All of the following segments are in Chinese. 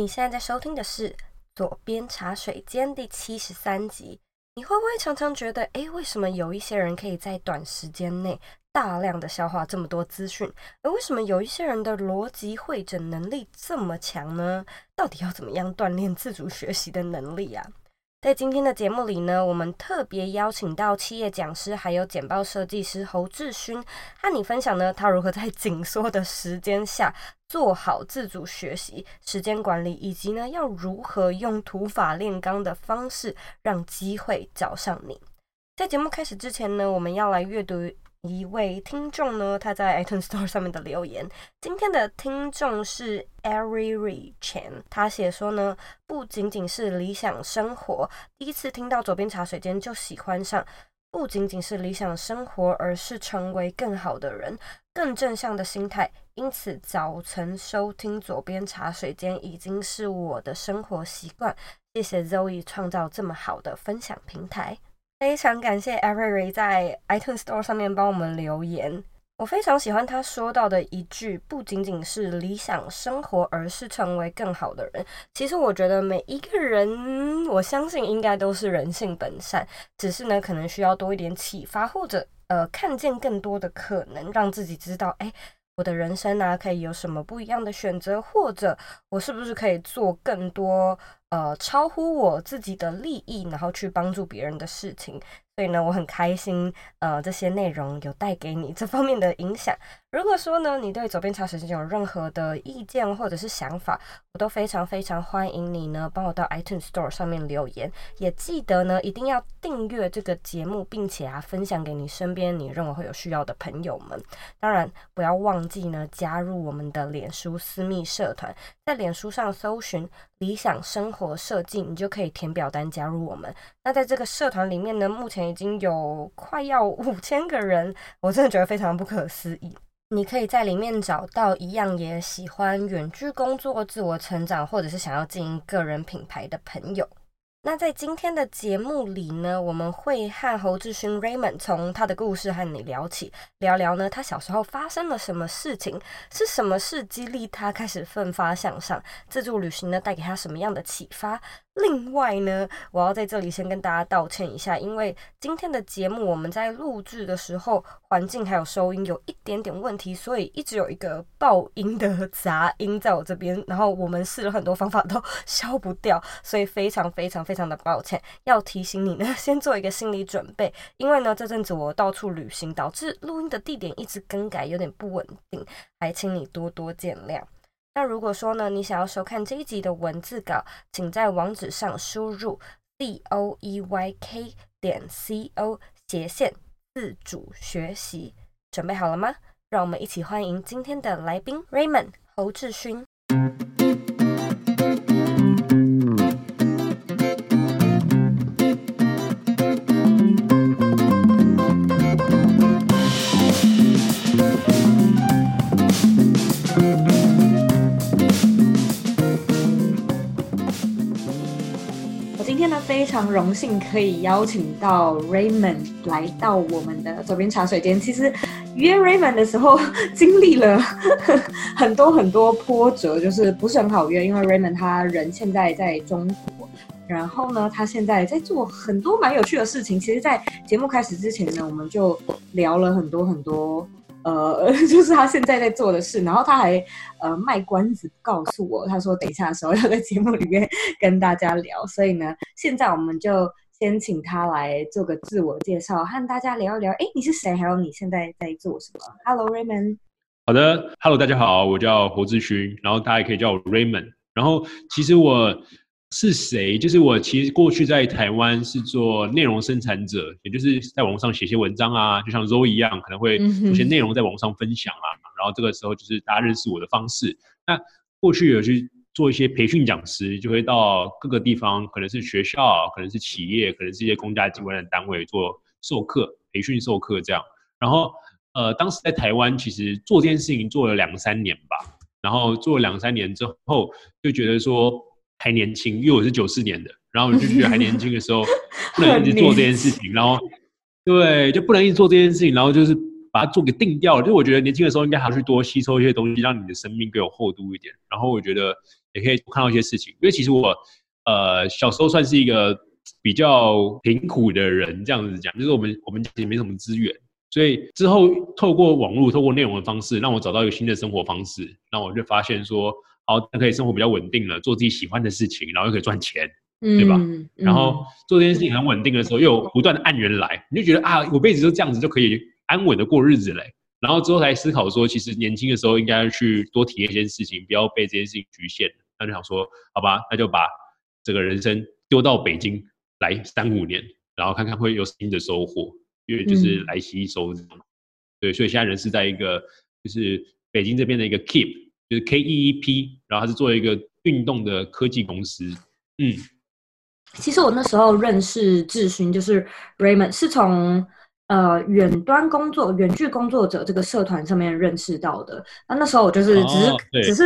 你现在在收听的是《左边茶水间》第七十三集。你会不会常常觉得，诶，为什么有一些人可以在短时间内大量的消化这么多资讯，而为什么有一些人的逻辑会诊能力这么强呢？到底要怎么样锻炼自主学习的能力啊？在今天的节目里呢，我们特别邀请到企业讲师，还有简报设计师侯志勋，和你分享呢，他如何在紧缩的时间下做好自主学习、时间管理，以及呢，要如何用土法炼钢的方式让机会找上你。在节目开始之前呢，我们要来阅读。一位听众呢，他在 iTunes Store 上面的留言。今天的听众是 Ari Chen，他写说呢，不仅仅是理想生活，第一次听到左边茶水间就喜欢上，不仅仅是理想生活，而是成为更好的人，更正向的心态。因此，早晨收听左边茶水间已经是我的生活习惯。谢谢 Zoe 创造这么好的分享平台。非常感谢 Avery 在 iTunes Store 上面帮我们留言，我非常喜欢他说到的一句，不仅仅是理想生活，而是成为更好的人。其实我觉得每一个人，我相信应该都是人性本善，只是呢，可能需要多一点启发，或者呃，看见更多的可能，让自己知道，哎，我的人生呢、啊，可以有什么不一样的选择，或者我是不是可以做更多。呃，超乎我自己的利益，然后去帮助别人的事情。所以呢，我很开心，呃，这些内容有带给你这方面的影响。如果说呢，你对佐编茶水间有任何的意见或者是想法，我都非常非常欢迎你呢，帮我到 iTunes Store 上面留言。也记得呢，一定要订阅这个节目，并且啊，分享给你身边你认为会有需要的朋友们。当然，不要忘记呢，加入我们的脸书私密社团，在脸书上搜寻“理想生活设计”，你就可以填表单加入我们。那在这个社团里面呢，目前已经有快要五千个人，我真的觉得非常不可思议。你可以在里面找到一样也喜欢远距工作、自我成长，或者是想要经营个人品牌的朋友。那在今天的节目里呢，我们会和侯志勋 Raymond 从他的故事和你聊起，聊聊呢他小时候发生了什么事情，是什么事激励他开始奋发向上，自助旅行呢带给他什么样的启发。另外呢，我要在这里先跟大家道歉一下，因为今天的节目我们在录制的时候，环境还有收音有一点点问题，所以一直有一个爆音的杂音在我这边，然后我们试了很多方法都消不掉，所以非常非常非常的抱歉。要提醒你呢，先做一个心理准备，因为呢这阵子我到处旅行，导致录音的地点一直更改，有点不稳定，还请你多多见谅。那如果说呢，你想要收看这一集的文字稿，请在网址上输入 doeyk 点 c o 斜线自主学习，准备好了吗？让我们一起欢迎今天的来宾 Raymond 侯志勋。非常荣幸可以邀请到 Raymond 来到我们的左边茶水间。其实约 Raymond 的时候，经历了 很多很多波折，就是不是很好约。因为 Raymond 他人现在在中国，然后呢，他现在在做很多蛮有趣的事情。其实，在节目开始之前呢，我们就聊了很多很多。呃，就是他现在在做的事，然后他还呃卖关子告诉我，他说等一下的时候要在节目里面跟大家聊，所以呢，现在我们就先请他来做个自我介绍，和大家聊一聊。哎，你是谁？还有你现在在做什么？Hello Raymond。好的，Hello，大家好，我叫侯志勋，然后大家也可以叫我 Raymond。然后其实我。是谁？就是我，其实过去在台湾是做内容生产者，也就是在网上写些文章啊，就像 Zoe 一样，可能会有些内容在网上分享啊。然后这个时候就是大家认识我的方式。那过去有去做一些培训讲师，就会到各个地方，可能是学校，可能是企业，可能是一些公家机关的单位做授课、培训授课这样。然后呃，当时在台湾其实做这件事情做了两三年吧。然后做了两三年之后，就觉得说。还年轻，因为我是九四年的，然后我就觉得还年轻的时候 不能一直做这件事情，然后对，就不能一直做这件事情，然后就是把它做给定掉了。就我觉得年轻的时候应该还要去多吸收一些东西，让你的生命更有厚度一点。然后我觉得也可以看到一些事情。因为其实我呃小时候算是一个比较贫苦的人，这样子讲，就是我们我们其实没什么资源，所以之后透过网络、透过内容的方式，让我找到一个新的生活方式，那我就发现说，好，可以生活比较稳定了，做自己喜欢的事情，然后又可以赚钱，对吧？然后做这件事情很稳定的时候，又有不断的按源来，你就觉得啊，我辈子就这样子就可以安稳的过日子嘞。然后之后才思考说，其实年轻的时候应该去多体验一些事情，不要被这件事情局限。那就想说，好吧，那就把这个人生丢到北京来三五年，然后看看会有新的收获，因为就是来吸收。嗯、对，所以现在人是在一个就是北京这边的一个 Keep，就是 K E E P，然后他是做一个运动的科技公司。嗯，其实我那时候认识志勋，就是 Raymond，是从。呃，远端工作、远距工作者这个社团上面认识到的。那那时候我就是只是、哦、只是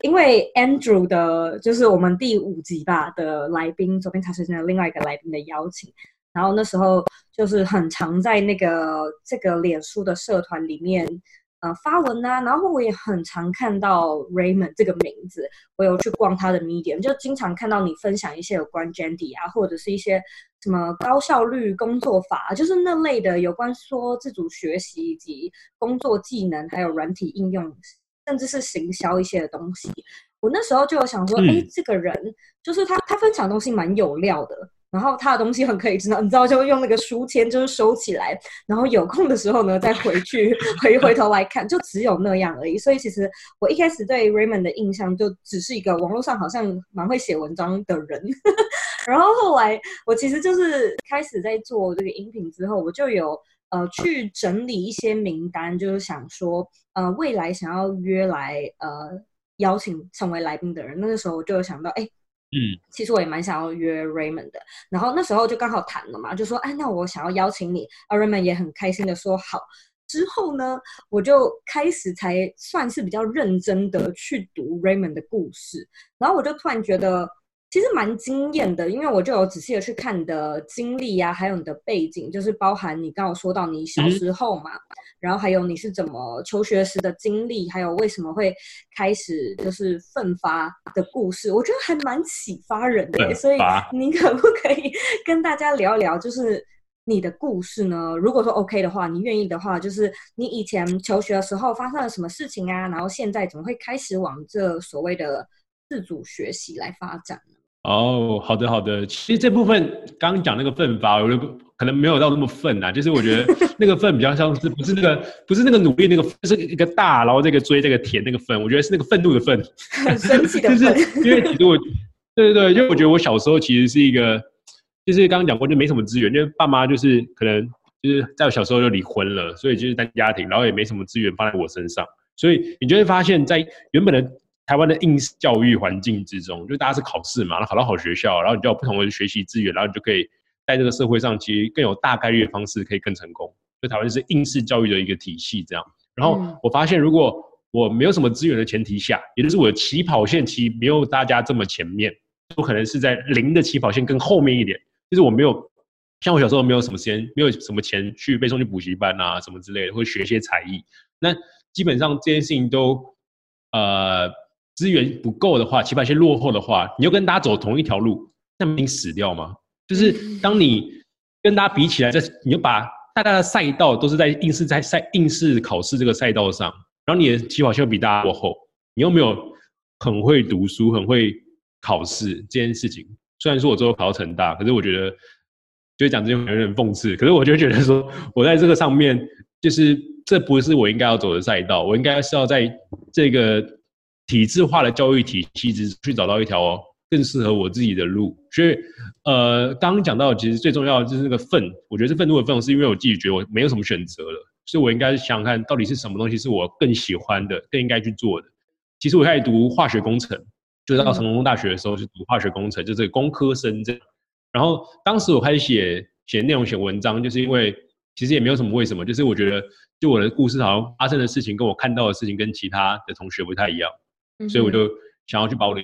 因为 Andrew 的，就是我们第五集吧的来宾，左边茶水间的另外一个来宾的邀请，然后那时候就是很常在那个这个脸书的社团里面。呃，发文啊，然后我也很常看到 Raymond 这个名字，我有去逛他的 Medium，就经常看到你分享一些有关 Jandy 啊，或者是一些什么高效率工作法，就是那类的有关说自主学习以及工作技能，还有软体应用，甚至是行销一些的东西。我那时候就有想说，哎、嗯，这个人就是他，他分享的东西蛮有料的。然后他的东西很可以知道，你知道，就用那个书签就是收起来，然后有空的时候呢再回去回回头来看，就只有那样而已。所以其实我一开始对 Raymond 的印象就只是一个网络上好像蛮会写文章的人。然后后来我其实就是开始在做这个音频之后，我就有呃去整理一些名单，就是想说呃未来想要约来呃邀请成为来宾的人，那个时候我就有想到哎。嗯，其实我也蛮想要约 Raymond 的，然后那时候就刚好谈了嘛，就说，哎，那我想要邀请你，而 Raymond 也很开心的说好。之后呢，我就开始才算是比较认真的去读 Raymond 的故事，然后我就突然觉得。其实蛮惊艳的，因为我就有仔细的去看你的经历呀、啊，还有你的背景，就是包含你刚刚说到你小时候嘛，嗯、然后还有你是怎么求学时的经历，还有为什么会开始就是奋发的故事，我觉得还蛮启发人的。所以你可不可以跟大家聊一聊，就是你的故事呢？如果说 OK 的话，你愿意的话，就是你以前求学的时候发生了什么事情啊？然后现在怎么会开始往这所谓的自主学习来发展？哦，好的好的，其实这部分刚刚讲那个奋发，我就可能没有到那么奋啊，就是我觉得 那个奋比较像是不是那个不是那个努力那个，就是一个大，然后这个追这个甜那个奋，我觉得是那个愤怒的愤，很生气的愤。就是因为其实我，对对对，因为我觉得我小时候其实是一个，就是刚刚讲过就没什么资源，因为爸妈就是可能就是在我小时候就离婚了，所以就是单家庭，然后也没什么资源放在我身上，所以你就会发现在原本的。台湾的应试教育环境之中，就大家是考试嘛，然后考到好学校，然后你就有不同的学习资源，然后你就可以在这个社会上，其实更有大概率的方式可以更成功。就台湾是应试教育的一个体系这样。然后我发现，如果我没有什么资源的前提下，也就是我的起跑线其实没有大家这么前面，我可能是在零的起跑线更后面一点。就是我没有像我小时候没有什么时间，没有什么钱去被送去补习班啊什么之类的，或者学一些才艺。那基本上这件事情都呃。资源不够的话，起跑线落后的话，你又跟大家走同一条路，那不死掉吗？就是当你跟大家比起来，这你就把大家的赛道都是在应试在赛应试考试这个赛道上，然后你的起跑线比大家落后，你又没有很会读书、很会考试这件事情。虽然说我最后考到成大，可是我觉得，就讲这些有点讽刺。可是我就觉得说，我在这个上面，就是这不是我应该要走的赛道，我应该是要在这个。体制化的教育体系，之去找到一条更适合我自己的路。所以，呃，刚刚讲到，其实最重要的就是那个愤。我觉得这愤怒的愤，是因为我自己觉得我没有什么选择了，所以我应该想想看到底是什么东西是我更喜欢的，更应该去做的。其实我开始读化学工程，就是到成功大学的时候去读化学工程，就是工科生这样。然后当时我开始写写内容、写文章，就是因为其实也没有什么为什么，就是我觉得就我的故事好像发生的事情，跟我看到的事情跟其他的同学不太一样。所以我就想要去把我的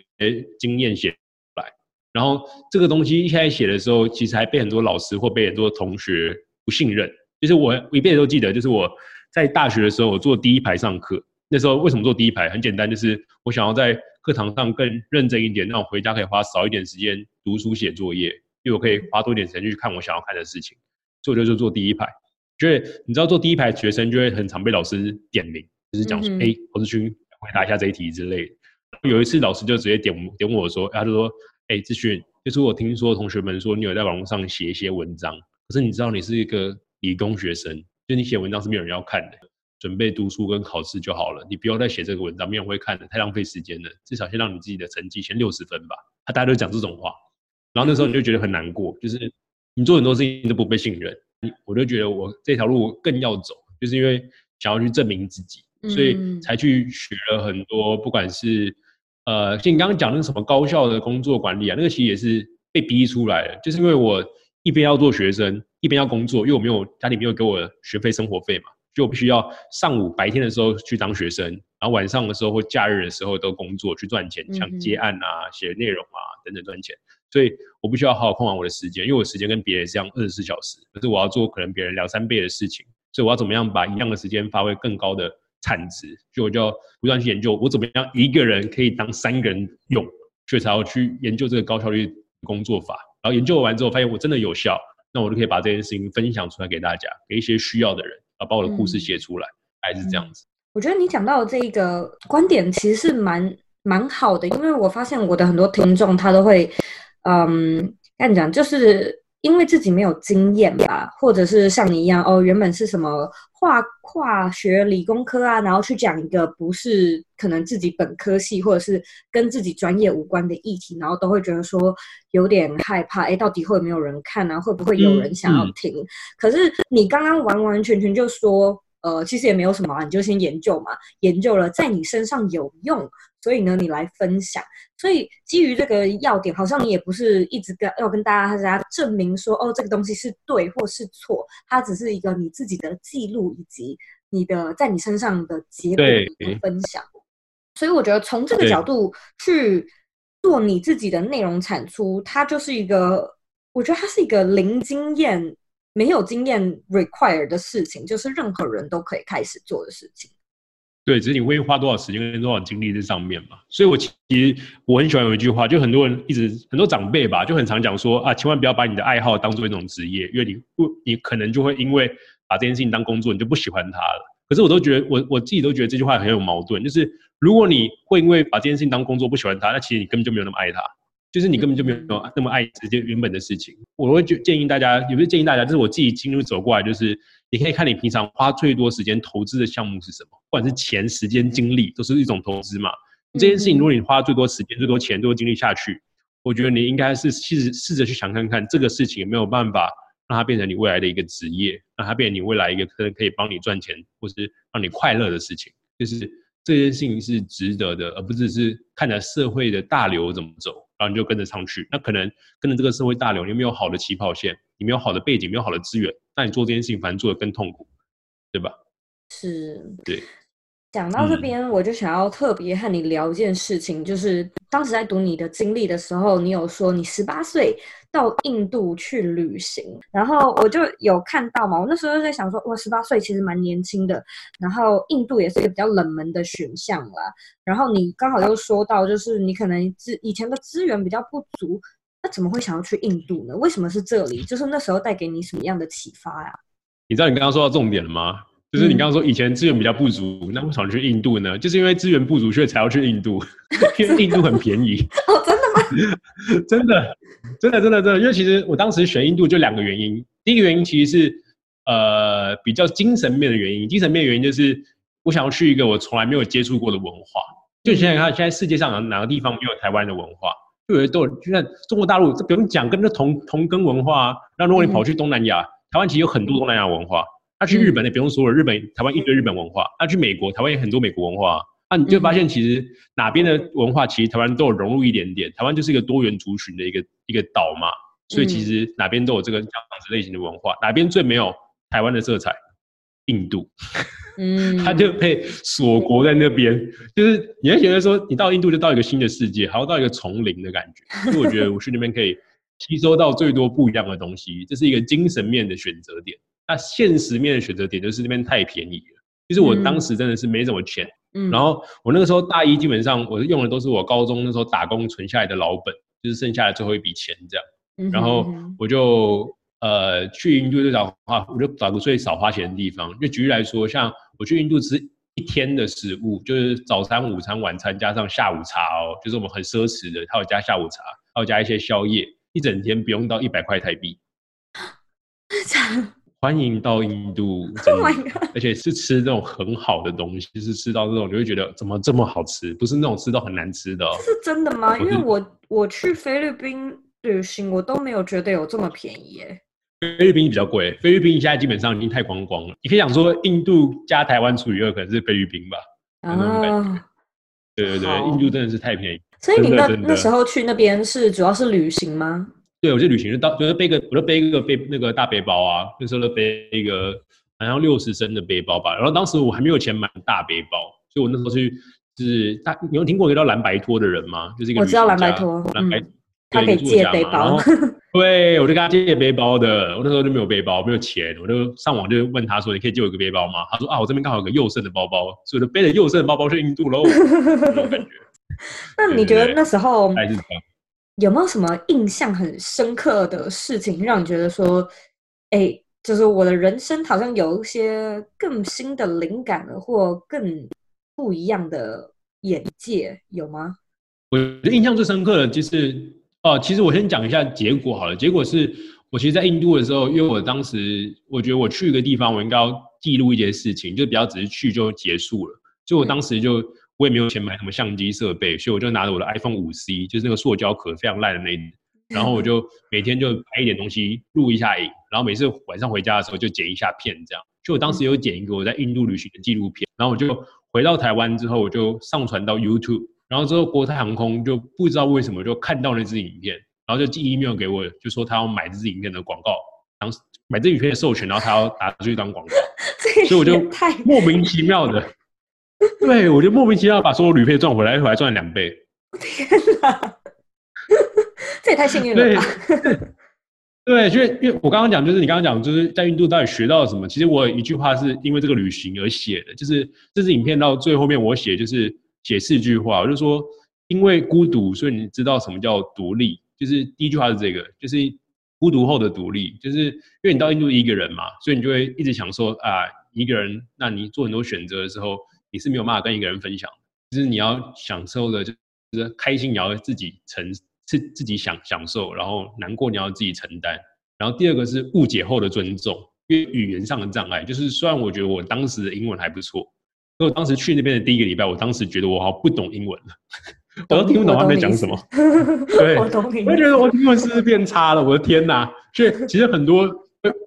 经验写出来，然后这个东西一开始写的时候，其实还被很多老师或被很多同学不信任。就是我一辈子都记得，就是我在大学的时候，我坐第一排上课。那时候为什么坐第一排？很简单，就是我想要在课堂上更认真一点，让我回家可以花少一点时间读书写作业，因为我可以花多点时间去看我想要看的事情。所以我就坐第一排。就是你知道坐第一排学生就会很常被老师点名，就是讲说，哎、嗯，侯志勋回答一下这一题之类的。有一次老师就直接点点我说，他就说，哎，志勋，就是我听说同学们说你有在网络上写一些文章，可是你知道你是一个理工学生，就你写文章是没有人要看的，准备读书跟考试就好了，你不要再写这个文章，没有人会看的，太浪费时间了。至少先让你自己的成绩先六十分吧。他大家都讲这种话，然后那时候你就觉得很难过，就是你做很多事情你都不被信任。我就觉得我这条路更要走，就是因为想要去证明自己，所以才去学了很多，不管是呃，就你刚刚讲那个什么高效的工作管理啊，那个其实也是被逼出来的，就是因为我一边要做学生，一边要工作，因为我没有家里没有给我学费生活费嘛，就我必须要上午白天的时候去当学生，然后晚上的时候或假日的时候都工作去赚钱，像接案啊、写内容啊等等赚钱。所以我不需要好好控管我的时间，因为我时间跟别人是一样二十四小时，可是我要做可能别人两三倍的事情，所以我要怎么样把一样的时间发挥更高的产值？所以我就要不断去研究，我怎么样一个人可以当三个人用，所以才要去研究这个高效率工作法。然后研究完之后，发现我真的有效，那我就可以把这件事情分享出来给大家，给一些需要的人，啊把我的故事写出来，还是这样子。我觉得你讲到的这一个观点其实是蛮蛮好的，因为我发现我的很多听众他都会。嗯，跟你讲，就是因为自己没有经验吧，或者是像你一样哦，原本是什么化化学理工科啊，然后去讲一个不是可能自己本科系或者是跟自己专业无关的议题，然后都会觉得说有点害怕，哎，到底会没有人看啊？会不会有人想要听？嗯嗯、可是你刚刚完完全全就说，呃，其实也没有什么啊，你就先研究嘛，研究了在你身上有用。所以呢，你来分享。所以基于这个要点，好像你也不是一直跟要跟大家大家证明说，哦，这个东西是对或是错，它只是一个你自己的记录以及你的在你身上的结果的分享。所以我觉得从这个角度去做你自己的内容产出，它就是一个，我觉得它是一个零经验、没有经验 require 的事情，就是任何人都可以开始做的事情。对，只是你会花多少时间跟多少精力在上面嘛。所以，我其实我很喜欢有一句话，就很多人一直很多长辈吧，就很常讲说啊，千万不要把你的爱好当做一种职业，因为你不，你可能就会因为把这件事情当工作，你就不喜欢它了。可是，我都觉得我我自己都觉得这句话很有矛盾，就是如果你会因为把这件事情当工作不喜欢它，那其实你根本就没有那么爱它。就是你根本就没有那么爱直接原本的事情。我会就建议大家，也不是建议大家，就是我自己经历走过来，就是你可以看你平常花最多时间投资的项目是什么，不管是钱、时间、精力，都是一种投资嘛。这件事情，如果你花最多时间、最多钱、最多精力下去，我觉得你应该是试试着去想看看，这个事情有没有办法让它变成你未来的一个职业，让它变成你未来一个可能可以帮你赚钱，或是让你快乐的事情。就是这件事情是值得的，而不只是看着社会的大流怎么走。然后你就跟着上去，那可能跟着这个社会大流，你没有好的起跑线，你没有好的背景，没有好的资源，那你做这件事情反而做得更痛苦，对吧？是，对。讲到这边，我就想要特别和你聊一件事情，嗯、就是当时在读你的经历的时候，你有说你十八岁到印度去旅行，然后我就有看到嘛，我那时候就在想说，哇，十八岁其实蛮年轻的，然后印度也是一个比较冷门的选项啦。然后你刚好又说到，就是你可能资以前的资源比较不足，那怎么会想要去印度呢？为什么是这里？就是那时候带给你什么样的启发呀？你知道你刚刚说到重点了吗？就是你刚刚说以前资源比较不足，那为什么去印度呢？就是因为资源不足，所以才要去印度，因为印度很便宜。哦，真的吗？真的，真的，真的，真的。因为其实我当时选印度就两个原因，第一个原因其实是呃比较精神面的原因，精神面的原因就是我想要去一个我从来没有接触过的文化。就想想看，现在世界上哪哪个地方没有台湾的文化？就有都就像中国大陆，这不用讲，跟着同同根文化啊。那如果你跑去东南亚，台湾其实有很多东南亚文化。他去日本，也不用说了，日本台湾一堆日本文化。他去美国，台湾也很多美国文化。那你就发现，其实哪边的文化，其实台湾都有融入一点点。台湾就是一个多元族群的一个一个岛嘛，所以其实哪边都有这个这样子类型的文化。哪边最没有台湾的色彩？印度，嗯，他就被锁国在那边，就是你会觉得说，你到印度就到一个新的世界，好像到一个丛林的感觉。所以我觉得我去那边可以吸收到最多不一样的东西，这是一个精神面的选择点。那现实面的选择点就是那边太便宜了，就是我当时真的是没什么钱，嗯，然后我那个时候大一，基本上我用的都是我高中那时候打工存下来的老本，就是剩下的最后一笔钱这样。嗯、然后我就呃去印度就找啊，我就找个最少花钱的地方。就举例来说，像我去印度吃一天的食物，就是早餐、午餐、晚餐加上下午茶哦，就是我们很奢侈的，还有加下午茶，还有加一些宵夜，一整天不用到一百块台币。欢迎到印度，oh、而且是吃这种很好的东西，是吃到这种你会觉得怎么这么好吃，不是那种吃到很难吃的、哦。是真的吗？因为我我去菲律宾旅行，我都没有觉得有这么便宜耶。菲律宾比较贵，菲律宾现在基本上已经太光光了。你可以想说，印度加台湾除以二，可能是菲律宾吧？啊、oh，对对对，印度真的是太便宜。所以你那那时候去那边是主要是旅行吗？对，我就旅行就到，就是背个，我就背一个背那个大背包啊，那时候就背一个好像六十升的背包吧。然后当时我还没有钱买大背包，所以我那时候去就是大，你有听过一个叫蓝白托的人吗？就是一个我知道蓝白托，蓝白、嗯，他可以借背包。对，我就跟他借背包的。我那时候就没有背包，没有钱，我就上网就问他说：“你可以借我一个背包吗？”他说：“啊，我这边刚好有个右胜的包包，所以我就背着右胜的包包去印度喽。”那种感觉。那你觉得那时候还是这样？有没有什么印象很深刻的事情，让你觉得说，哎、就是我的人生好像有一些更新的灵感了，或更不一样的眼界，有吗？我的印象最深刻的，就是哦，其实我先讲一下结果好了。结果是我其实，在印度的时候，因为我当时我觉得我去一个地方，我应该要记录一些事情，就比较只是去就结束了，所以我当时就。嗯我也没有钱买什么相机设备，所以我就拿着我的 iPhone 五 C，就是那个塑胶壳非常烂的那一种，然后我就每天就拍一点东西，录一下影，然后每次晚上回家的时候就剪一下片，这样。就我当时有剪一个我在印度旅行的纪录片，然后我就回到台湾之后，我就上传到 YouTube，然后之后国泰航空就不知道为什么就看到那支影片，然后就寄 email 给我，就说他要买这支影片的广告，当时买这影片的授权，然后他要拿出去当广告，所以我就莫名其妙的。对，我就莫名其妙把所有旅费赚回来，回来赚两倍。天哪，这也太幸运了吧！对，因为因为我刚刚讲，就是你刚刚讲，就是在印度到底学到了什么？其实我有一句话是因为这个旅行而写的，就是这支影片到最后面我写就是写四句话，我就说因为孤独，所以你知道什么叫独立。就是第一句话是这个，就是孤独后的独立，就是因为你到印度一个人嘛，所以你就会一直想说啊，一个人，那你做很多选择的时候。你是没有办法跟一个人分享的，就是你要享受的，就是开心你要自己承，自自己享享受，然后难过你要自己承担。然后第二个是误解后的尊重，因为语言上的障碍，就是虽然我觉得我当时的英文还不错，所以我当时去那边的第一个礼拜，我当时觉得我好像不懂英文了，我都听不懂他们在讲什么。对，我懂你。我觉得我英文是不是变差了？我的天哪！所以其实很多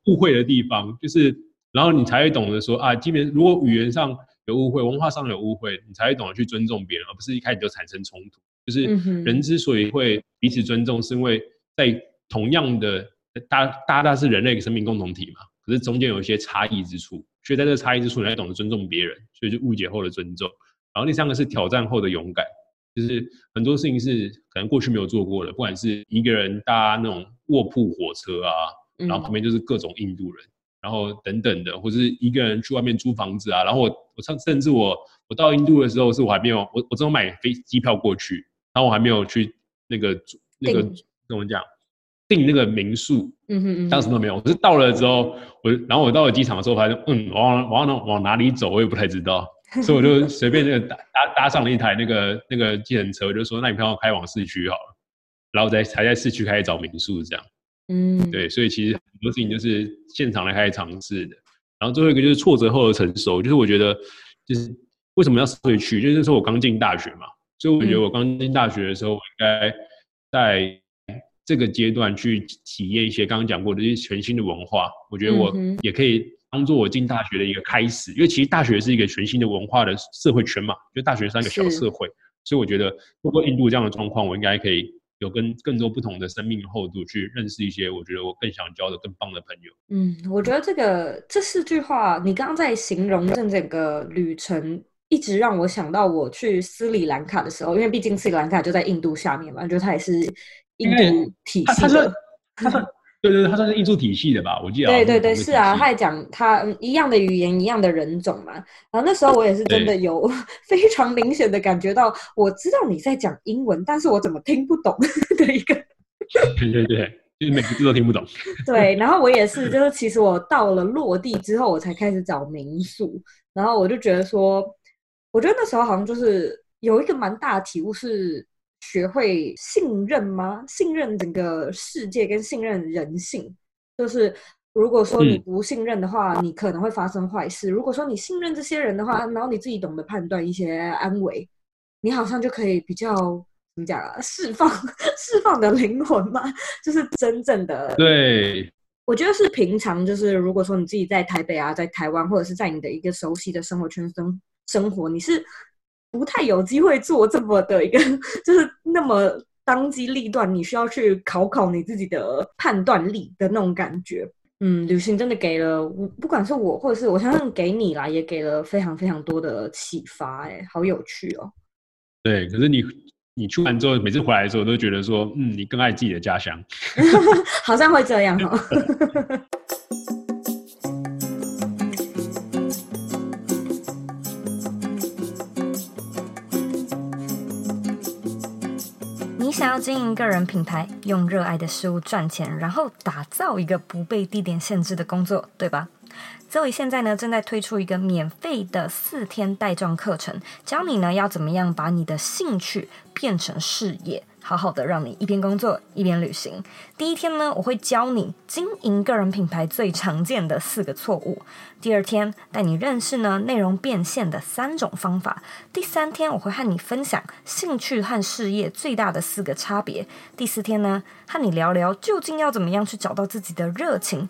误会的地方，就是然后你才会懂得说啊，基本如果语言上。有误会，文化上有误会，你才会懂得去尊重别人，而不是一开始就产生冲突。就是人之所以会彼此尊重，是因为在同样的大大大是人类生命共同体嘛，可是中间有一些差异之处，所以在这个差异之处，你才懂得尊重别人，所以就误解后的尊重。然后第三个是挑战后的勇敢，就是很多事情是可能过去没有做过的，不管是一个人搭那种卧铺火车啊，然后旁边就是各种印度人。然后等等的，或者是一个人去外面租房子啊。然后我我上甚至我我到印度的时候，是我还没有我我只有买飞机票过去，然后我还没有去那个那个怎么讲订那个民宿，嗯哼嗯，当时都没有。我是到了之后，我然后我到了机场的时候，发现嗯，往往往往哪里走，我也不太知道，所以我就随便那个搭搭搭上了一台那个那个计程车，我就说那你帮我开往市区好了，然后在才在市区开始找民宿这样。嗯，对，所以其实很多事情就是现场来开始尝试的。然后最后一个就是挫折后的成熟，就是我觉得，就是为什么要回去，就是说我刚进大学嘛，所以我觉得我刚进大学的时候，我应该在这个阶段去体验一些刚刚讲过的一些全新的文化。我觉得我也可以当做我进大学的一个开始，因为其实大学是一个全新的文化的社会圈嘛，就大学是一个小社会，所以我觉得如果印度这样的状况，我应该可以。有跟更多不同的生命厚度去认识一些，我觉得我更想交的更棒的朋友。嗯，我觉得这个这四句话，你刚刚在形容这整个旅程，一直让我想到我去斯里兰卡的时候，因为毕竟斯里兰卡就在印度下面嘛，我觉得它也是印度体系的。它是它是对对对，他算是艺术体系的吧？我记得。对对对，是啊，他还讲他一样的语言，一样的人种嘛。然后那时候我也是真的有 非常明显的感觉到，我知道你在讲英文，但是我怎么听不懂 的一个。对对对，就是每个字都听不懂。对，然后我也是，就是其实我到了落地之后，我才开始找民宿，然后我就觉得说，我觉得那时候好像就是有一个蛮大的体悟是。学会信任吗？信任整个世界跟信任人性，就是如果说你不信任的话，嗯、你可能会发生坏事；如果说你信任这些人的话，然后你自己懂得判断一些安危，你好像就可以比较怎么讲啊？释放 释放的灵魂嘛，就是真正的。对，我觉得是平常，就是如果说你自己在台北啊，在台湾，或者是在你的一个熟悉的生活圈生生活，你是。不太有机会做这么的一个，就是那么当机立断，你需要去考考你自己的判断力的那种感觉。嗯，旅行真的给了我，不管是我或者是我相信给你啦，也给了非常非常多的启发。哎，好有趣哦。对，可是你你去完之后，每次回来的时候，都觉得说，嗯，你更爱自己的家乡。好像会这样哦。要经营个人品牌，用热爱的事物赚钱，然后打造一个不被地点限制的工作，对吧所以现在呢正在推出一个免费的四天带状课程，教你呢要怎么样把你的兴趣变成事业。好好的让你一边工作一边旅行。第一天呢，我会教你经营个人品牌最常见的四个错误。第二天带你认识呢内容变现的三种方法。第三天我会和你分享兴趣和事业最大的四个差别。第四天呢，和你聊聊究竟要怎么样去找到自己的热情。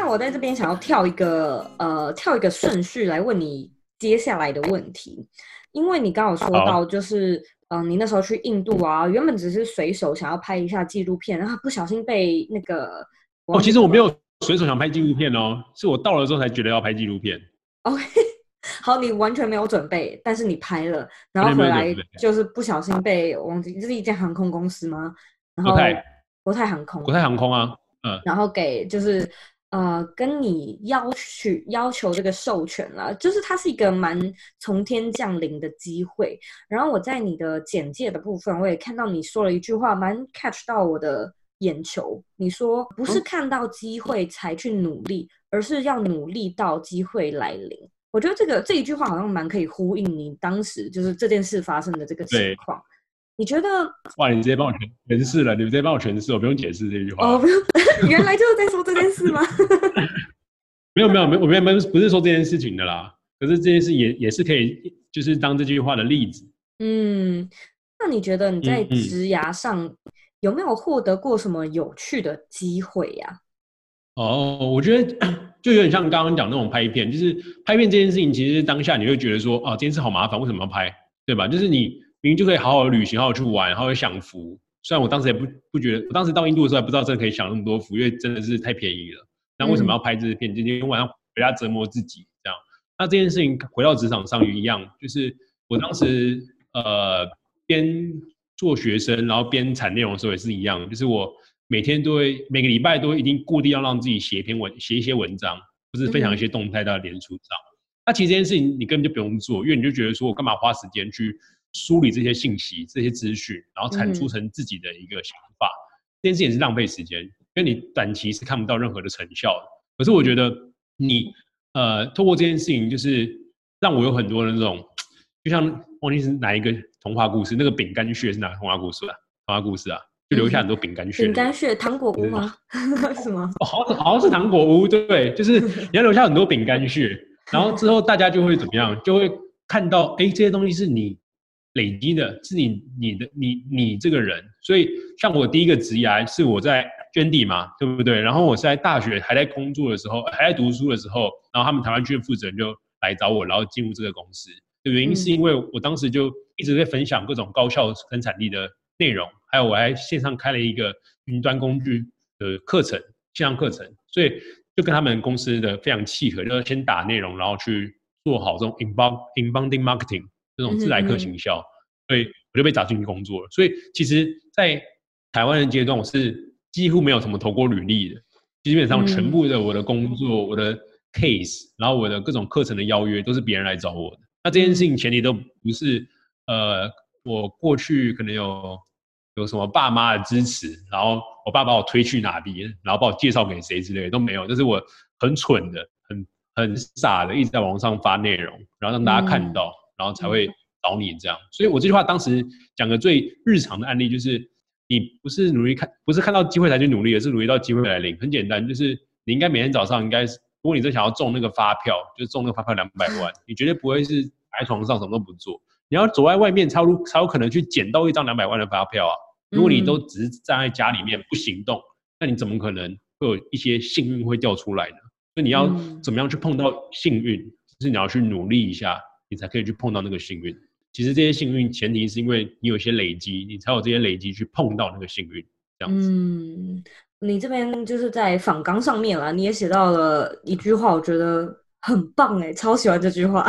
那我在这边想要跳一个呃，跳一个顺序来问你接下来的问题，因为你刚刚有说到，就是嗯、呃，你那时候去印度啊，原本只是随手想要拍一下纪录片，然后不小心被那个哦，其实我没有随手想拍纪录片哦，是我到了之后才觉得要拍纪录片。OK，好，你完全没有准备，但是你拍了，然后回来就是不小心被忘记，这是一间航空公司吗？然后国泰航空，国泰航空啊，嗯，然后给就是。呃，跟你要求要求这个授权了，就是它是一个蛮从天降临的机会。然后我在你的简介的部分，我也看到你说了一句话，蛮 catch 到我的眼球。你说不是看到机会才去努力，嗯、而是要努力到机会来临。我觉得这个这一句话好像蛮可以呼应你当时就是这件事发生的这个情况。你觉得？哇，你直接帮我诠释了，你直接帮我诠释，我不用解释这句话。哦，不用，原来就是在说这件事吗？没有没有没有，我原本不是说这件事情的啦。可是这件事也也是可以，就是当这句话的例子。嗯，那你觉得你在职涯上有没有获得过什么有趣的机会呀？哦，我觉得就有点像刚刚讲那种拍片，就是拍片这件事情，其实当下你会觉得说，啊，这件事好麻烦，为什么要拍？对吧？就是你。明明就可以好好旅行，好好去玩，好好享福。虽然我当时也不不觉得，我当时到印度的时候还不知道真的可以享那么多福，因为真的是太便宜了。那为什么要拍这支片？今天晚上回家折磨自己这样。那这件事情回到职场上也一样，就是我当时呃边做学生，然后边产内容的时候也是一样，就是我每天都会每个礼拜都会一定固定要让自己写一篇文，写一些文章，或是分享一些动态到脸书上。那其实这件事情你根本就不用做，因为你就觉得说我干嘛花时间去。梳理这些信息、这些资讯，然后产出成自己的一个想法，嗯、这件事情是浪费时间，因为你短期是看不到任何的成效的。可是我觉得你呃，透过这件事情，就是让我有很多的那种，就像忘记是哪一个童话故事，那个饼干屑是哪个童话故事啊？童话故事啊，就留下很多饼干屑。饼干屑，糖果屋吗？什么？哦，好像好像是糖果屋，对，就是 你要留下很多饼干屑，然后之后大家就会怎么样？就会看到，哎，这些东西是你。累积的是你、你的、你、你这个人，所以像我第一个职涯是我在捐地嘛，对不对？然后我在大学还在工作的时候，还在读书的时候，然后他们台湾区的负责人就来找我，然后进入这个公司。的原因是因为我当时就一直在分享各种高效生产力的内容，还有我还线上开了一个云端工具的课程，线上课程，所以就跟他们公司的非常契合，就是先打内容，然后去做好这种 inbound inbounding marketing 这种自来客行销，所以我就被找进去工作了。所以其实，在台湾的阶段，我是几乎没有什么投过履历的，基本上全部的我的工作、我的 case，然后我的各种课程的邀约，都是别人来找我的。那这件事情前提都不是，呃，我过去可能有有什么爸妈的支持，然后我爸把我推去哪边，然后把我介绍给谁之类的都没有，就是我很蠢的、很很傻的，一直在网上发内容，然后让大家看到，然后才会找你这样。所以我这句话当时讲的最日常的案例就是，你不是努力看，不是看到机会才去努力，而是努力到机会来临。很简单，就是你应该每天早上应该是。如果你真想要中那个发票，就中那个发票两百万，你绝对不会是躺在床上什么都不做，你要走在外面才有才有可能去捡到一张两百万的发票啊！如果你都只是站在家里面不行动，那你怎么可能会有一些幸运会掉出来呢？所以你要怎么样去碰到幸运，就是你要去努力一下，你才可以去碰到那个幸运。其实这些幸运前提是因为你有一些累积，你才有这些累积去碰到那个幸运，这样子。嗯你这边就是在访纲上面啦，你也写到了一句话，我觉得很棒哎，超喜欢这句话，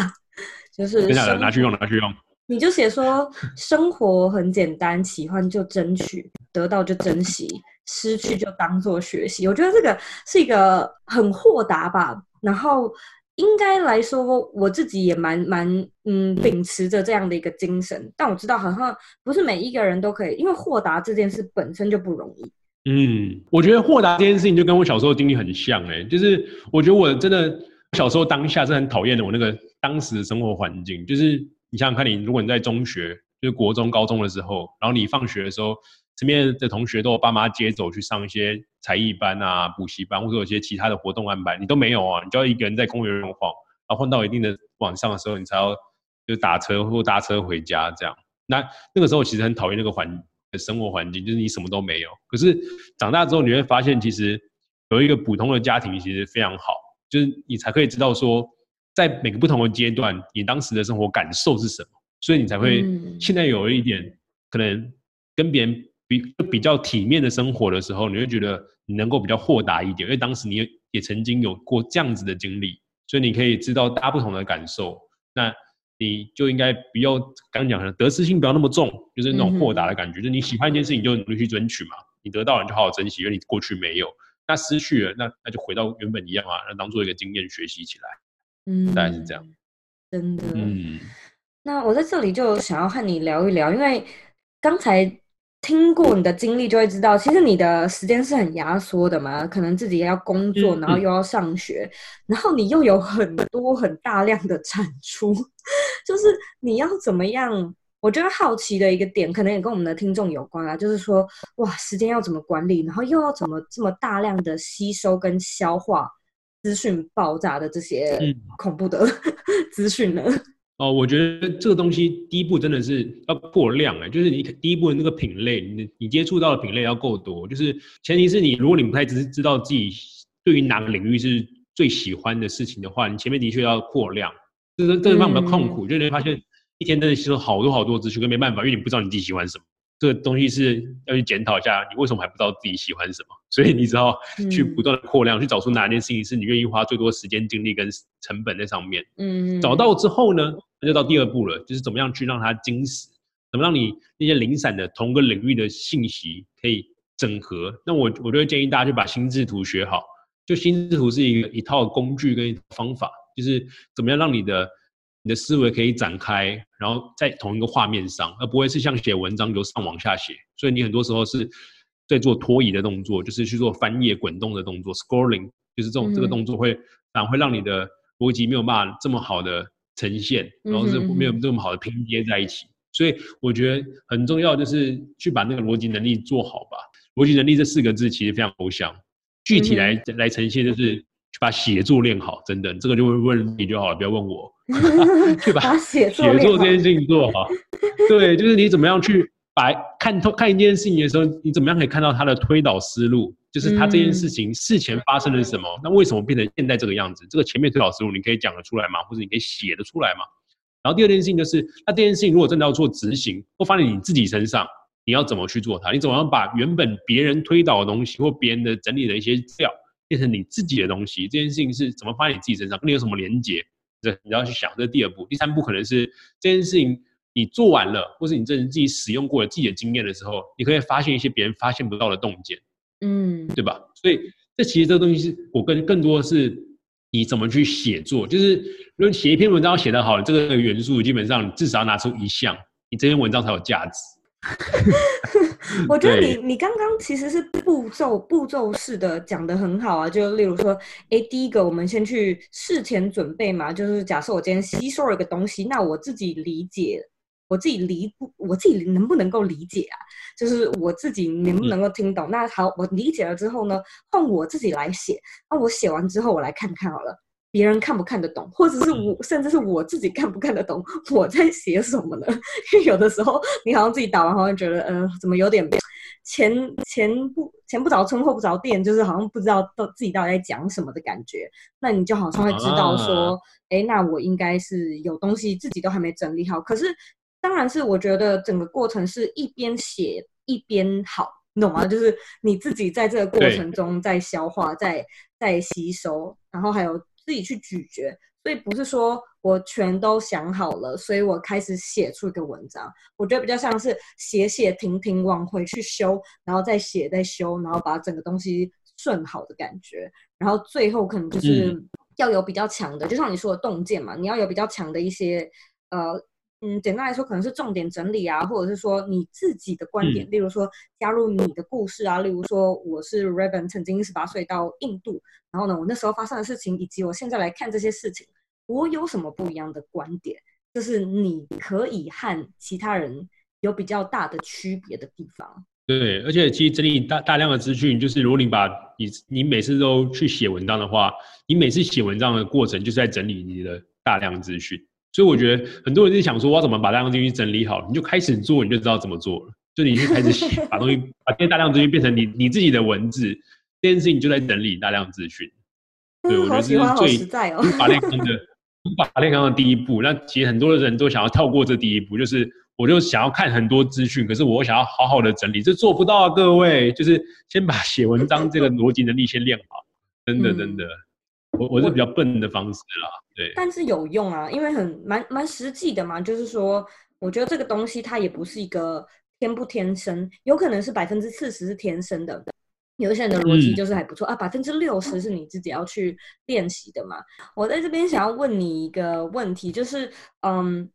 就是接下来拿去用，拿去用。你就写说，生活很简单，喜欢就争取，得到就珍惜，失去就当做学习。我觉得这个是一个很豁达吧。然后应该来说，我自己也蛮蛮嗯秉持着这样的一个精神，但我知道好像不是每一个人都可以，因为豁达这件事本身就不容易。嗯，我觉得豁达这件事情就跟我小时候经历很像哎、就是我觉得我真的小时候当下是很讨厌的我那个当时的生活环境，就是你想想看，你如果你在中学，就是国中、高中的时候，然后你放学的时候，身边的同学都有爸妈接走去上一些才艺班啊、补习班，或者有些其他的活动安排，你都没有啊，你就要一个人在公园晃，然后晃到一定的晚上的时候，你才要就打车或搭车回家这样。那那个时候其实很讨厌那个环。的生活环境就是你什么都没有，可是长大之后你会发现，其实有一个普通的家庭其实非常好，就是你才可以知道说，在每个不同的阶段，你当时的生活感受是什么，所以你才会现在有一点可能跟别人比比较体面的生活的时候，你会觉得你能够比较豁达一点，因为当时你也也曾经有过这样子的经历，所以你可以知道大家不同的感受。那你就应该不要刚讲的得失心不要那么重，就是那种豁达的感觉。嗯、就是你喜欢一件事情，就努力去争取嘛。你得到了，你就好好珍惜，因为你过去没有。那失去了，那那就回到原本一样啊，那当做一个经验学习起来。嗯，大概是这样。真的。嗯。那我在这里就想要和你聊一聊，因为刚才。听过你的经历就会知道，其实你的时间是很压缩的嘛，可能自己也要工作，然后又要上学，嗯、然后你又有很多很大量的产出，就是你要怎么样？我觉得好奇的一个点，可能也跟我们的听众有关啊，就是说，哇，时间要怎么管理，然后又要怎么这么大量的吸收跟消化资讯爆炸的这些恐怖的 资讯呢？哦，我觉得这个东西第一步真的是要过量哎，就是你第一步的那个品类，你你接触到的品类要够多，就是前提是你如果你不太知知道自己对于哪个领域是最喜欢的事情的话，你前面的确要过量，这是这是让我们痛苦，嗯、就你会发现一天真的吸收好多好多资讯，跟没办法，因为你不知道你自己喜欢什么，这个东西是要去检讨一下，你为什么还不知道自己喜欢什么，所以你只好去不断的扩量，嗯、去找出哪件事情是你愿意花最多时间、精力跟成本在上面，嗯，找到之后呢？那就到第二步了，就是怎么样去让它精实，怎么让你那些零散的同个领域的信息可以整合。那我我就会建议大家去把心智图学好。就心智图是一个一套工具跟方法，就是怎么样让你的你的思维可以展开，然后在同一个画面上，而不会是像写文章由上往下写。所以你很多时候是在做拖移的动作，就是去做翻页滚动的动作，scrolling，就是这种、嗯、这个动作会反而会让你的逻辑没有办法这么好的。呈现，然后是没有这么好的拼接在一起，嗯、所以我觉得很重要就是去把那个逻辑能力做好吧。逻辑能力这四个字其实非常抽象，具体来、嗯、来呈现就是去把写作练好，真的，这个就会问你就好了，不要问我。去把写作这件事情做好。对，就是你怎么样去把看透看一件事情的时候，你怎么样可以看到他的推导思路？就是他这件事情事前发生了什么？嗯、那为什么变成现在这个样子？这个前面推导思路你可以讲得出来吗？或者你可以写得出来吗？然后第二件事情就是，那这件事情如果真的要做执行，或放在你自己身上，你要怎么去做它？你怎么样把原本别人推导的东西或别人的整理的一些资料变成你自己的东西？这件事情是怎么发在你自己身上？跟你有什么连接？这你要去想。这是第二步，第三步可能是这件事情。你做完了，或是你真的自己使用过了自己的经验的时候，你可以发现一些别人发现不到的洞见，嗯，对吧？所以这其实这个东西是我跟更多的是你怎么去写作，就是如果写一篇文章写得好，这个元素基本上至少要拿出一项，你这篇文章才有价值。我觉得你你刚刚其实是步骤步骤式的讲的很好啊，就例如说，哎，第一个我们先去事前准备嘛，就是假设我今天吸收了一个东西，那我自己理解。我自己理不，我自己能不能够理解啊？就是我自己能不能够听懂？那好，我理解了之后呢，换我自己来写。那我写完之后，我来看看好了，别人看不看得懂，或者是我，甚至是我自己看不看得懂我在写什么呢？因为有的时候，你好像自己打完，好像觉得，呃，怎么有点前前不前不着村后不着店，就是好像不知道到自己到底在讲什么的感觉。那你就好像会知道说，哎，那我应该是有东西自己都还没整理好，可是。当然是，我觉得整个过程是一边写一边好，懂吗？就是你自己在这个过程中在消化、在在吸收，然后还有自己去咀嚼。所以不是说我全都想好了，所以我开始写出一个文章。我觉得比较像是写写停停，往回去修，然后再写再修，然后把整个东西顺好的感觉。然后最后可能就是要有比较强的，就像你说的洞见嘛，你要有比较强的一些呃。嗯，简单来说，可能是重点整理啊，或者是说你自己的观点，嗯、例如说加入你的故事啊，例如说我是 Raven，曾经十八岁到印度，然后呢，我那时候发生的事情，以及我现在来看这些事情，我有什么不一样的观点？就是你可以和其他人有比较大的区别的地方。对，而且其实整理大大量的资讯，就是如果你把你你每次都去写文章的话，你每次写文章的过程就是在整理你的大量资讯。所以我觉得很多人就想说，我要怎么把大量资讯整理好？你就开始做，你就知道怎么做了。就你就开始写，把东西把这些大量资讯变成你你自己的文字，这件事情就在整理大量资讯。对，我觉得这是最实在哦。把练康的，把练康的第一步。那其实很多的人都想要跳过这第一步，就是我就想要看很多资讯，可是我想要好好的整理，这做不到啊，各位。就是先把写文章这个逻辑能力先练好，真的真的。我我是比较笨的方式啦，对，但是有用啊，因为很蛮蛮实际的嘛。就是说，我觉得这个东西它也不是一个天不天生，有可能是百分之四十是天生的，有些人的逻辑就是还不错、嗯、啊，百分之六十是你自己要去练习的嘛。我在这边想要问你一个问题，就是嗯，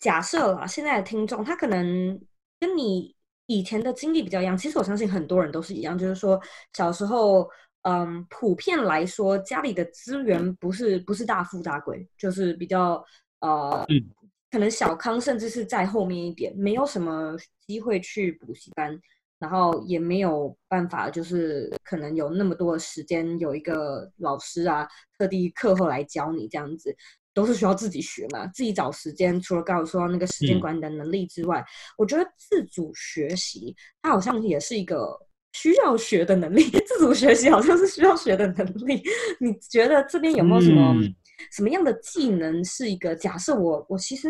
假设啊，现在的听众他可能跟你以前的经历比较一样，其实我相信很多人都是一样，就是说小时候。嗯，普遍来说，家里的资源不是不是大富大贵，就是比较呃，嗯、可能小康，甚至是在后面一点，没有什么机会去补习班，然后也没有办法，就是可能有那么多的时间，有一个老师啊，特地课后来教你这样子，都是需要自己学嘛，自己找时间。除了刚才说那个时间管理的能力之外，嗯、我觉得自主学习，它好像也是一个。需要学的能力，自主学习好像是需要学的能力。你觉得这边有没有什么、嗯、什么样的技能是一个？假设我我其实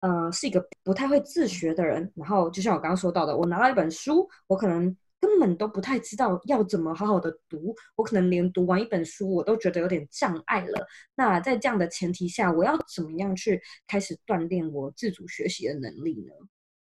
呃是一个不太会自学的人，然后就像我刚刚说到的，我拿到一本书，我可能根本都不太知道要怎么好好的读，我可能连读完一本书我都觉得有点障碍了。那在这样的前提下，我要怎么样去开始锻炼我自主学习的能力呢？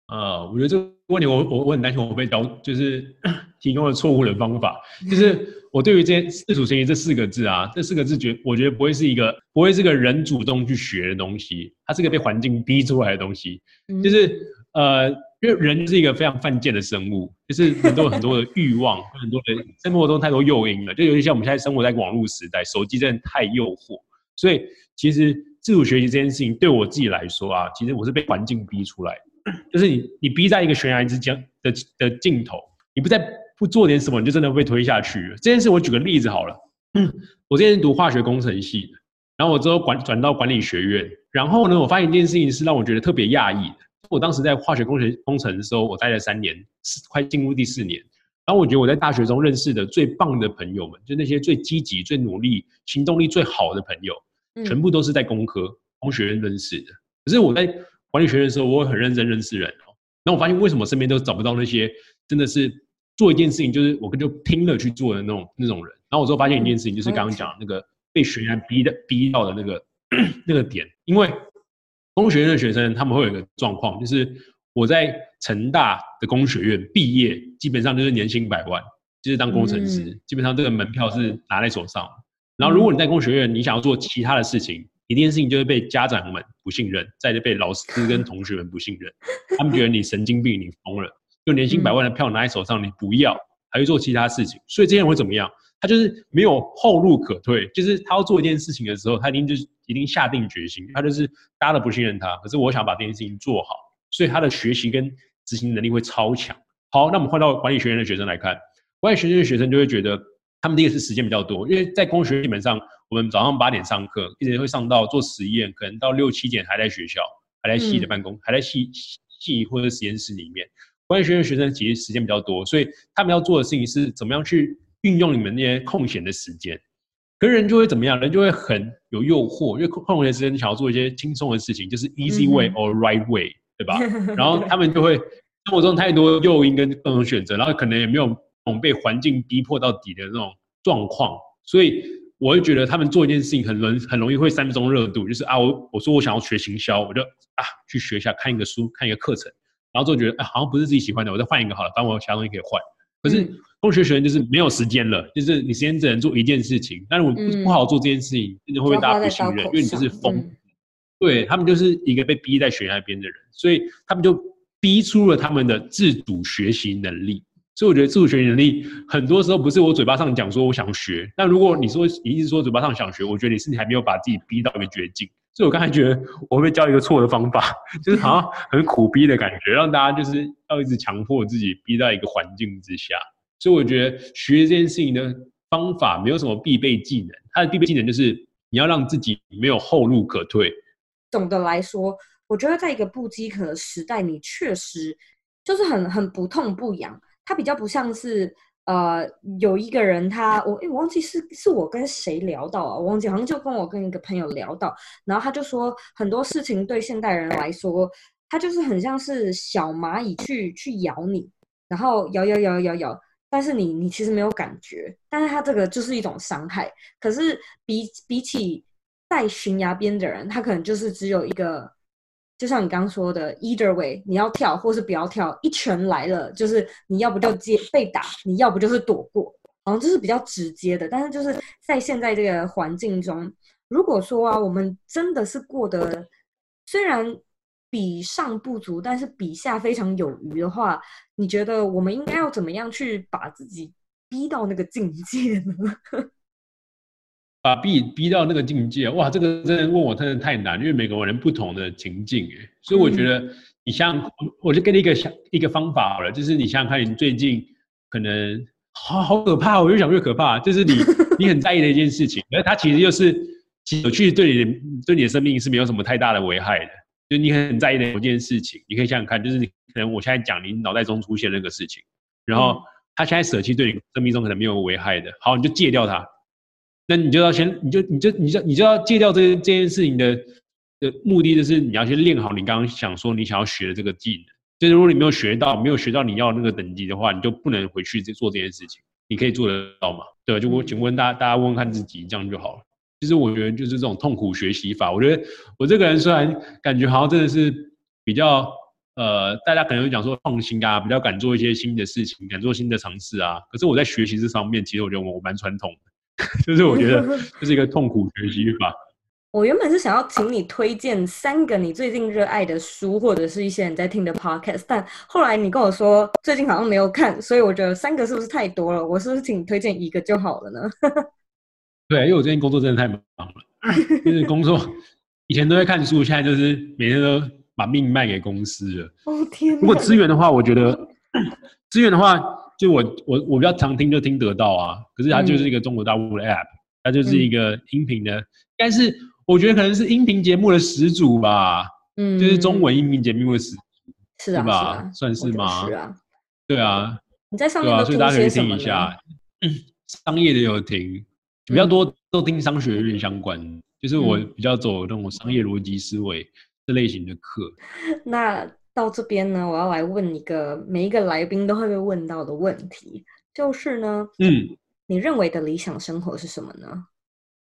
呃，我觉得这个问题我我我很担心我被教，就是 提供了错误的方法。就是我对于这些自主学习这四个字啊，这四个字觉我觉得不会是一个不会是个人主动去学的东西，它是个被环境逼出来的东西。就是呃，因为人是一个非常犯贱的生物，就是很多很多的欲望，很多的生活中太多诱因了。就尤其像我们现在生活在网络时代，手机真的太诱惑，所以其实自主学习这件事情对我自己来说啊，其实我是被环境逼出来的。就是你，你逼在一个悬崖之间的的尽头，你不再不做点什么，你就真的会被推下去。这件事我举个例子好了，嗯，我之前读化学工程系，然后我之后管转到管理学院，然后呢，我发现一件事情是让我觉得特别讶异的，我当时在化学工程工程的时候，我待了三年，快进入第四年。然后我觉得我在大学中认识的最棒的朋友们，就那些最积极、最努力、行动力最好的朋友，全部都是在工科、工学院认识的。可是我在管理学院的时候，我会很认真认识人哦。那我发现为什么身边都找不到那些真的是做一件事情就是我跟就拼了去做的那种那种人？然后我之后发现一件事情，就是刚刚讲那个被学员逼的逼到的那个 那个点，因为工学院的学生他们会有一个状况，就是。我在成大的工学院毕业，基本上就是年薪百万，就是当工程师，嗯、基本上这个门票是拿在手上。然后，如果你在工学院，你想要做其他的事情，一件事情就是被家长们不信任，再就被老师跟同学们不信任，他们觉得你神经病，你疯了，就年薪百万的票拿在手上，你不要，还会做其他事情。所以这些人会怎么样？他就是没有后路可退，就是他要做一件事情的时候，他一定就是一定下定决心，他就是大家都不信任他，可是我想把这件事情做好。所以他的学习跟执行能力会超强。好，那我们换到管理学院的学生来看，管理学院的学生就会觉得，他们第一个是时间比较多，因为在工学院基本上，我们早上八点上课，一直会上到做实验，可能到六七点还在学校，还在系的办公，嗯、还在系系或者实验室里面。管理学院学生其实时间比较多，所以他们要做的事情是怎么样去运用你们那些空闲的时间。可是人就会怎么样？人就会很有诱惑，因为空空闲时间你想要做一些轻松的事情，就是 easy way or right way。嗯对吧？然后他们就会生活中太多诱因跟各种选择，然后可能也没有那种被环境逼迫到底的那种状况，所以我会觉得他们做一件事情很容很容易会三分钟热度，就是啊，我我说我想要学行销，我就啊去学一下，看一个书，看一个课程，然后就觉得啊好像不是自己喜欢的，我再换一个好了，反正我有其他东西可以换。可是工学学院就是没有时间了，就是你时间只能做一件事情，但是我不好好做这件事情，真的会被大家不信任，因为你就是疯。嗯对，他们就是一个被逼在悬崖边的人，所以他们就逼出了他们的自主学习能力。所以我觉得自主学习能力很多时候不是我嘴巴上讲说我想学，但如果你说你一直说嘴巴上想学，我觉得你是你还没有把自己逼到一个绝境。所以我刚才觉得我会不会教一个错的方法，就是好像很苦逼的感觉，让大家就是要一直强迫自己逼到一个环境之下。所以我觉得学这件事情的方法没有什么必备技能，它的必备技能就是你要让自己没有后路可退。总的来说，我觉得在一个不饥渴的时代，你确实就是很很不痛不痒。它比较不像是呃，有一个人他我诶我忘记是是我跟谁聊到啊，我忘记好像就跟我跟一个朋友聊到，然后他就说很多事情对现代人来说，它就是很像是小蚂蚁去去咬你，然后咬咬咬咬咬，但是你你其实没有感觉，但是它这个就是一种伤害。可是比比起在悬崖边的人，他可能就是只有一个，就像你刚刚说的，either way，你要跳或是不要跳，一拳来了，就是你要不就接被打，你要不就是躲过，好像这是比较直接的。但是就是在现在这个环境中，如果说啊，我们真的是过得虽然比上不足，但是比下非常有余的话，你觉得我们应该要怎么样去把自己逼到那个境界呢？把逼逼到那个境界，哇，这个真的问我真的太难，因为每个人不同的情境，哎，所以我觉得你像，我就给你一个想一个方法好了，就是你想想看，你最近可能好好可怕，我越想越可怕，就是你 你很在意的一件事情，而它其实就是有趣，对你的对你的生命是没有什么太大的危害的，就你很在意的某件事情，你可以想想看，就是你可能我现在讲你脑袋中出现那个事情，然后他现在舍弃对你生命中可能没有危害的，好，你就戒掉它。那你就要先，你就你就你就你就要戒掉这这件事情的的目的，就是你要先练好你刚刚想说你想要学的这个技能。就是如果你没有学到，没有学到你要那个等级的话，你就不能回去做这件事情。你可以做得到吗？对吧，就我请问大家，大家问问看自己，这样就好了。其实我觉得就是这种痛苦学习法。我觉得我这个人虽然感觉好像真的是比较呃，大家可能会讲说创新啊，比较敢做一些新的事情，敢做新的尝试啊。可是我在学习这方面，其实我觉得我蛮传统的。就是我觉得这是一个痛苦学习法。我原本是想要请你推荐三个你最近热爱的书，或者是一些你在听的 podcast，但后来你跟我说最近好像没有看，所以我觉得三个是不是太多了？我是不是请你推荐一个就好了呢？对，因为我最近工作真的太忙了，就是工作以前都在看书，现在就是每天都把命卖给公司了。哦天！如果资源的话，我觉得 资源的话。就我我我比较常听就听得到啊，可是它就是一个中国大陆的 app，、嗯、它就是一个音频的，但是我觉得可能是音频节目的始祖吧，嗯，就是中文音频节目的始祖是啊，吧？算是吗？是啊，对啊，你在上面都所以大家可以听听一下。商业的有听，比较多都听商学院相关，嗯、就是我比较走那种商业逻辑思维这类型的课。那到这边呢，我要来问一个每一个来宾都会被问到的问题，就是呢，嗯，你认为的理想生活是什么呢？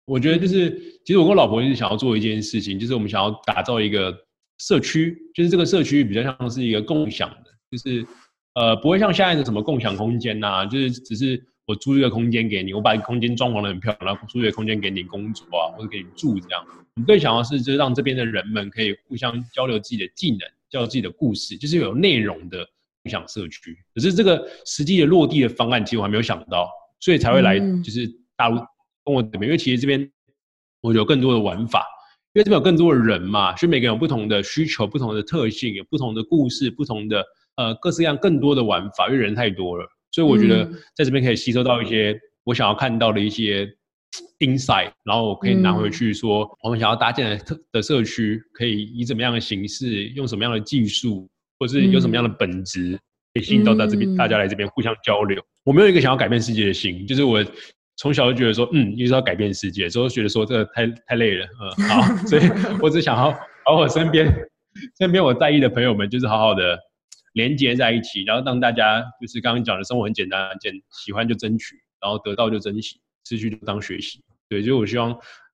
我觉得就是，其实我跟我老婆一直想要做一件事情，就是我们想要打造一个社区，就是这个社区比较像是一个共享的，就是呃，不会像现在的什么共享空间呐、啊，就是只是。我租一个空间给你，我把空间装潢的很漂亮，然后租一个空间给你工作啊，或者给你住这样。我们更想要是，就是让这边的人们可以互相交流自己的技能，交流自己的故事，就是有内容的共享社区。可是这个实际的落地的方案，其实我还没有想到，所以才会来就是大陆跟我这边，因为其实这边我有更多的玩法，因为这边有更多的人嘛，所以每个人有不同的需求、不同的特性、有不同的故事、不同的呃各式各样更多的玩法，因为人太多了。所以我觉得在这边可以吸收到一些我想要看到的一些 insight，然后我可以拿回去说，我们想要搭建的特的社区可以以怎么样的形式，用什么样的技术，或是有什么样的本质，可以吸引到大这边大家来这边互相交流。我没有一个想要改变世界的心，就是我从小就觉得说，嗯，一直要改变世界，之后觉得说这个太太累了，嗯，好，所以 我只想要把我身边身边我在意的朋友们，就是好好的。连接在一起，然后让大家就是刚刚讲的生活很简单，简喜欢就争取，然后得到就珍惜，失去就当学习。对，所以我希望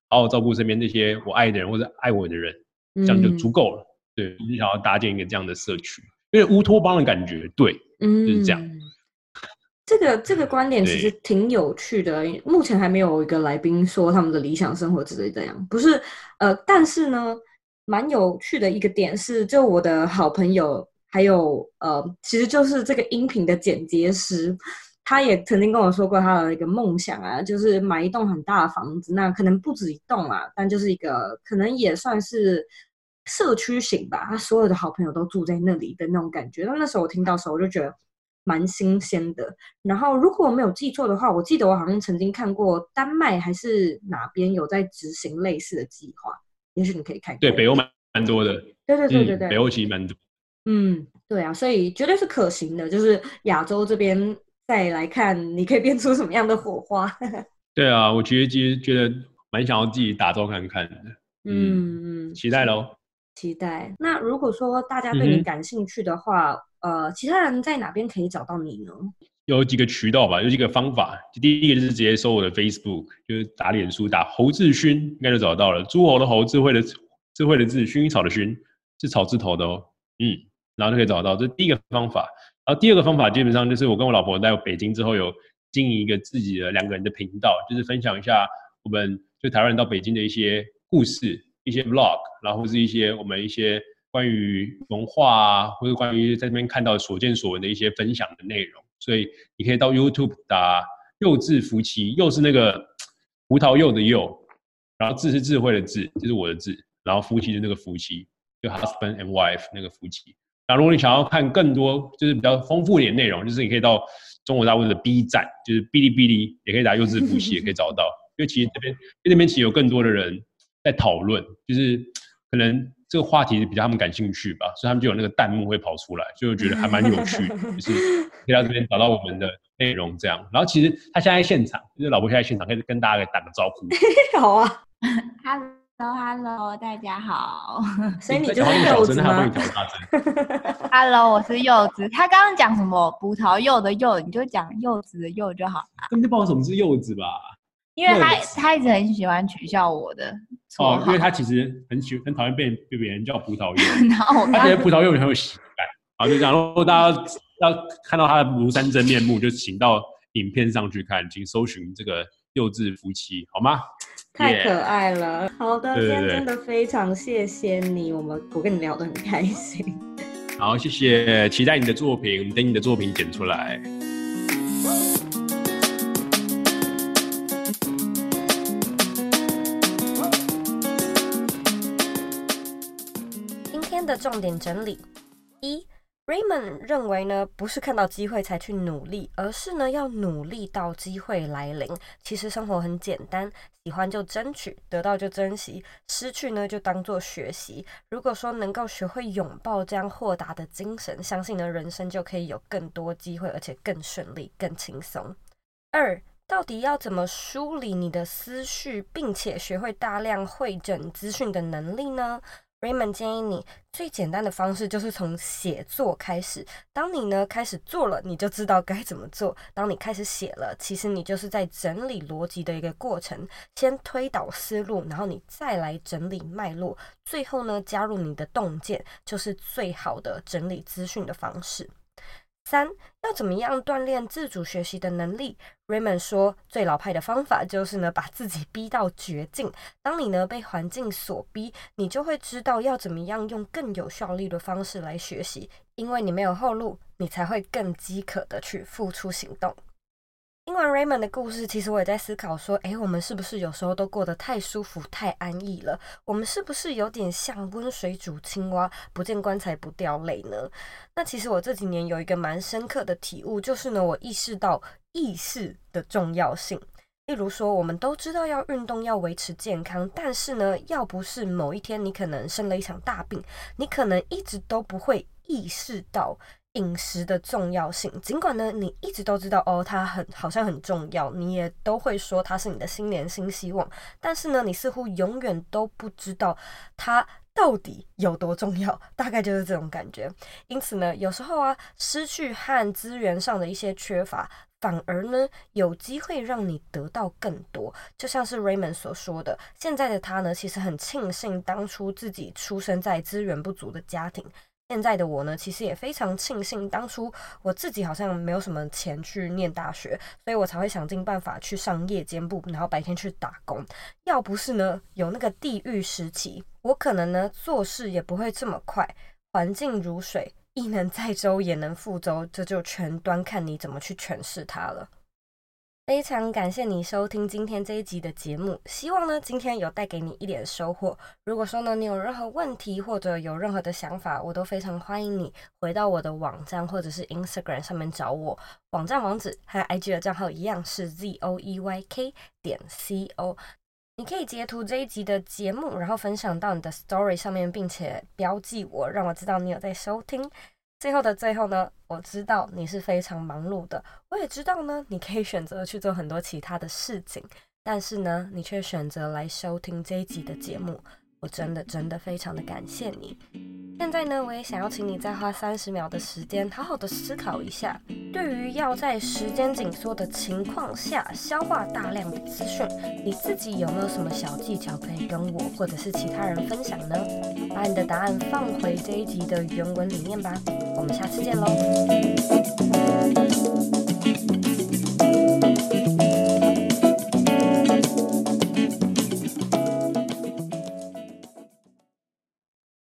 好好照顾身边那些我爱的人或者爱我的人，这样就足够了。嗯、对，你想要搭建一个这样的社区，因为乌托邦的感觉，对，嗯，就是这样。这个这个观点其实挺有趣的，目前还没有一个来宾说他们的理想生活之类这样，不是呃，但是呢，蛮有趣的一个点是，就我的好朋友。还有呃，其实就是这个音频的剪接师，他也曾经跟我说过他的一个梦想啊，就是买一栋很大的房子，那可能不止一栋啊，但就是一个可能也算是社区型吧。他所有的好朋友都住在那里的那种感觉。那那时候我听到的时候，我就觉得蛮新鲜的。然后如果我没有记错的话，我记得我好像曾经看过丹麦还是哪边有在执行类似的计划，也许你可以看看。对，北欧蛮蛮多的。对对对对对，嗯、北欧其实蛮多。嗯，对啊，所以绝对是可行的。就是亚洲这边再来看，你可以变出什么样的火花？对啊，我其实其实觉得蛮想要自己打造看看的。嗯嗯，期待喽，期待。那如果说大家对你感兴趣的话，嗯、呃，其他人在哪边可以找到你呢？有几个渠道吧，有几个方法。第一个就是直接搜我的 Facebook，就是打脸书打侯志勋，应该就找到了。诸侯的侯，智慧的智慧的智，薰衣草的薰，是草字头的哦。嗯。然后就可以找到，这是第一个方法。然后第二个方法，基本上就是我跟我老婆在北京之后，有经营一个自己的两个人的频道，就是分享一下我们就台湾人到北京的一些故事、一些 vlog，然后是一些我们一些关于文化啊，或者关于在这边看到所见所闻的一些分享的内容。所以你可以到 YouTube 打“幼稚夫妻”，柚是那个葡萄柚的柚，然后智是智慧的智，就是我的智，然后夫妻是那个夫妻，就 husband and wife 那个夫妻。那如果你想要看更多，就是比较丰富一点内容，就是你可以到中国大陆的 B 站，就是哔哩哔哩，也可以打优质补习，也可以找到。因为其实这边，因为那边其实有更多的人在讨论，就是可能这个话题比较他们感兴趣吧，所以他们就有那个弹幕会跑出来，就觉得还蛮有趣的，就是可以到这边找到我们的内容这样。然后其实他现在在现场，就是老婆现在在现场，可以跟大家打个招呼。好啊 ，Hello。Hello，大家好。所以你就是柚子吗？Hello，我是柚子。他刚刚讲什么葡萄柚的柚，你就讲柚子的柚就好了。根本就不知道什么是柚子吧？因为他他一直很喜欢取笑我的。哦，因为他其实很喜很讨厌被被别人叫葡萄柚。然后他觉得葡萄柚很有喜感。好，就这样。如果大家要看到他的庐山真面目，就请到影片上去看，请搜寻这个幼稚夫妻，好吗？太可爱了，好的，今天真的非常谢谢你，我们我跟你聊得很开心。好，谢谢，期待你的作品，等你的作品剪出来。今天的重点整理：一、Raymond 认为呢，不是看到机会才去努力，而是呢要努力到机会来临。其实生活很简单，喜欢就争取，得到就珍惜，失去呢就当做学习。如果说能够学会拥抱这样豁达的精神，相信呢人生就可以有更多机会，而且更顺利、更轻松。二，到底要怎么梳理你的思绪，并且学会大量汇整资讯的能力呢？Raymond 建议你最简单的方式就是从写作开始。当你呢开始做了，你就知道该怎么做。当你开始写了，其实你就是在整理逻辑的一个过程。先推导思路，然后你再来整理脉络，最后呢加入你的洞见，就是最好的整理资讯的方式。三，要怎么样锻炼自主学习的能力？Raymond 说，最老派的方法就是呢，把自己逼到绝境。当你呢被环境所逼，你就会知道要怎么样用更有效率的方式来学习，因为你没有后路，你才会更饥渴的去付出行动。听完 Raymond 的故事，其实我也在思考说，诶，我们是不是有时候都过得太舒服、太安逸了？我们是不是有点像温水煮青蛙，不见棺材不掉泪呢？那其实我这几年有一个蛮深刻的体悟，就是呢，我意识到意识的重要性。例如说，我们都知道要运动，要维持健康，但是呢，要不是某一天你可能生了一场大病，你可能一直都不会意识到。饮食的重要性，尽管呢，你一直都知道哦，它很好像很重要，你也都会说它是你的新年新希望，但是呢，你似乎永远都不知道它到底有多重要，大概就是这种感觉。因此呢，有时候啊，失去和资源上的一些缺乏，反而呢，有机会让你得到更多。就像是 Raymond 所说的，现在的他呢，其实很庆幸当初自己出生在资源不足的家庭。现在的我呢，其实也非常庆幸当初我自己好像没有什么钱去念大学，所以我才会想尽办法去上夜间部，然后白天去打工。要不是呢，有那个地狱时期，我可能呢做事也不会这么快。环境如水，亦能载舟，也能覆舟，这就全端看你怎么去诠释它了。非常感谢你收听今天这一集的节目，希望呢今天有带给你一点收获。如果说呢你有任何问题或者有任何的想法，我都非常欢迎你回到我的网站或者是 Instagram 上面找我。网站网址和 IG 的账号一样是 z o e y k 点 c o。你可以截图这一集的节目，然后分享到你的 Story 上面，并且标记我，让我知道你有在收听。最后的最后呢，我知道你是非常忙碌的，我也知道呢，你可以选择去做很多其他的事情，但是呢，你却选择来收听这一集的节目。我真的真的非常的感谢你。现在呢，我也想要请你再花三十秒的时间，好好的思考一下，对于要在时间紧缩的情况下消化大量的资讯，你自己有没有什么小技巧可以跟我或者是其他人分享呢？把你的答案放回这一集的原文里面吧。我们下次见喽。